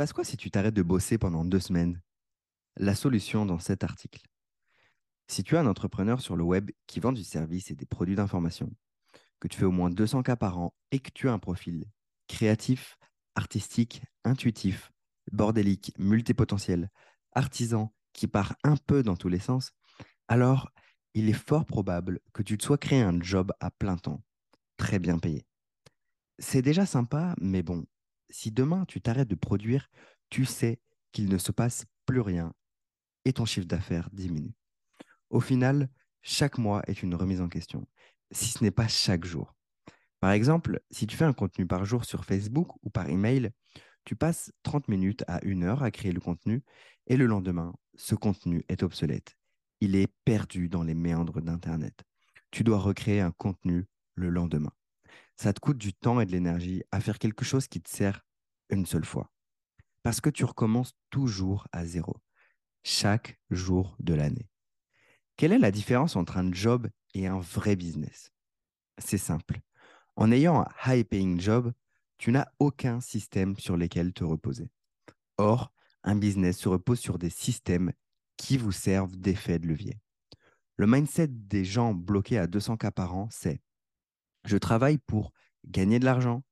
passe quoi si tu t'arrêtes de bosser pendant deux semaines? La solution dans cet article. Si tu es un entrepreneur sur le web qui vend du service et des produits d'information, que tu fais au moins 200 cas par an et que tu as un profil créatif, artistique, intuitif, bordélique, multipotentiel, artisan, qui part un peu dans tous les sens, alors il est fort probable que tu te sois créé un job à plein temps, très bien payé. C'est déjà sympa, mais bon, si demain tu t'arrêtes de produire, tu sais qu'il ne se passe plus rien et ton chiffre d'affaires diminue. Au final, chaque mois est une remise en question, si ce n'est pas chaque jour. Par exemple, si tu fais un contenu par jour sur Facebook ou par email, tu passes 30 minutes à une heure à créer le contenu et le lendemain, ce contenu est obsolète. Il est perdu dans les méandres d'Internet. Tu dois recréer un contenu le lendemain. Ça te coûte du temps et de l'énergie à faire quelque chose qui te sert une seule fois. Parce que tu recommences toujours à zéro, chaque jour de l'année. Quelle est la différence entre un job et un vrai business? C'est simple. En ayant un high-paying job, tu n'as aucun système sur lequel te reposer. Or, un business se repose sur des systèmes qui vous servent d'effet de levier. Le mindset des gens bloqués à 200 cas par an, c'est je travaille pour gagner de l'argent.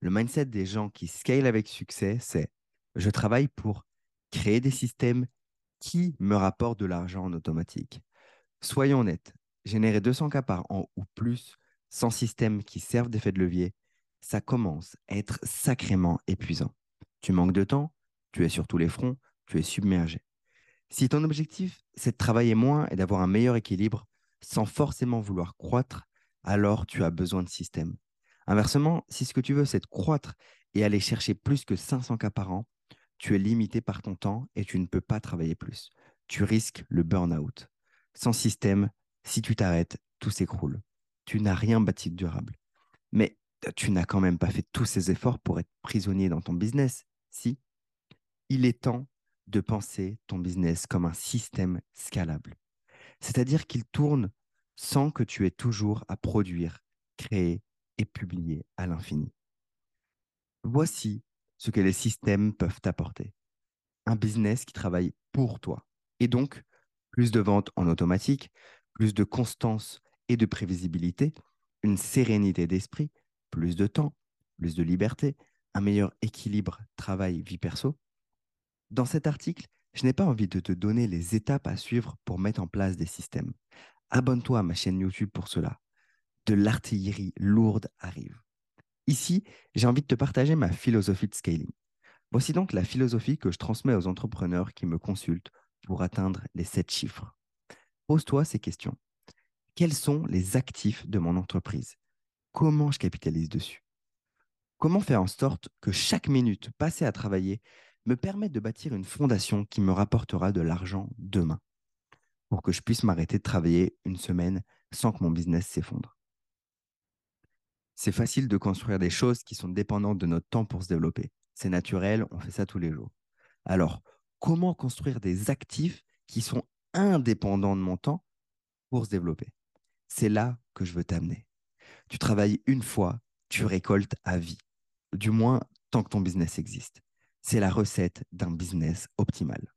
Le mindset des gens qui scale avec succès, c'est je travaille pour créer des systèmes qui me rapportent de l'argent en automatique. Soyons honnêtes, générer 200 cas par an ou plus sans système qui servent d'effet de levier, ça commence à être sacrément épuisant. Tu manques de temps, tu es sur tous les fronts, tu es submergé. Si ton objectif, c'est de travailler moins et d'avoir un meilleur équilibre sans forcément vouloir croître, alors tu as besoin de système. Inversement, si ce que tu veux, c'est de croître et aller chercher plus que 500 cas par an, tu es limité par ton temps et tu ne peux pas travailler plus. Tu risques le burn-out. Sans système, si tu t'arrêtes, tout s'écroule tu n'as rien bâti de durable. Mais tu n'as quand même pas fait tous ces efforts pour être prisonnier dans ton business, si Il est temps de penser ton business comme un système scalable. C'est-à-dire qu'il tourne sans que tu aies toujours à produire, créer et publier à l'infini. Voici ce que les systèmes peuvent t'apporter. Un business qui travaille pour toi. Et donc, plus de ventes en automatique, plus de constance et de prévisibilité, une sérénité d'esprit, plus de temps, plus de liberté, un meilleur équilibre travail-vie perso. Dans cet article, je n'ai pas envie de te donner les étapes à suivre pour mettre en place des systèmes. Abonne-toi à ma chaîne YouTube pour cela. De l'artillerie lourde arrive. Ici, j'ai envie de te partager ma philosophie de scaling. Voici donc la philosophie que je transmets aux entrepreneurs qui me consultent pour atteindre les sept chiffres. Pose-toi ces questions quels sont les actifs de mon entreprise? Comment je capitalise dessus? Comment faire en sorte que chaque minute passée à travailler me permette de bâtir une fondation qui me rapportera de l'argent demain? Pour que je puisse m'arrêter de travailler une semaine sans que mon business s'effondre. C'est facile de construire des choses qui sont dépendantes de notre temps pour se développer. C'est naturel, on fait ça tous les jours. Alors, comment construire des actifs qui sont indépendants de mon temps pour se développer? C'est là que je veux t'amener. Tu travailles une fois, tu récoltes à vie. Du moins, tant que ton business existe. C'est la recette d'un business optimal.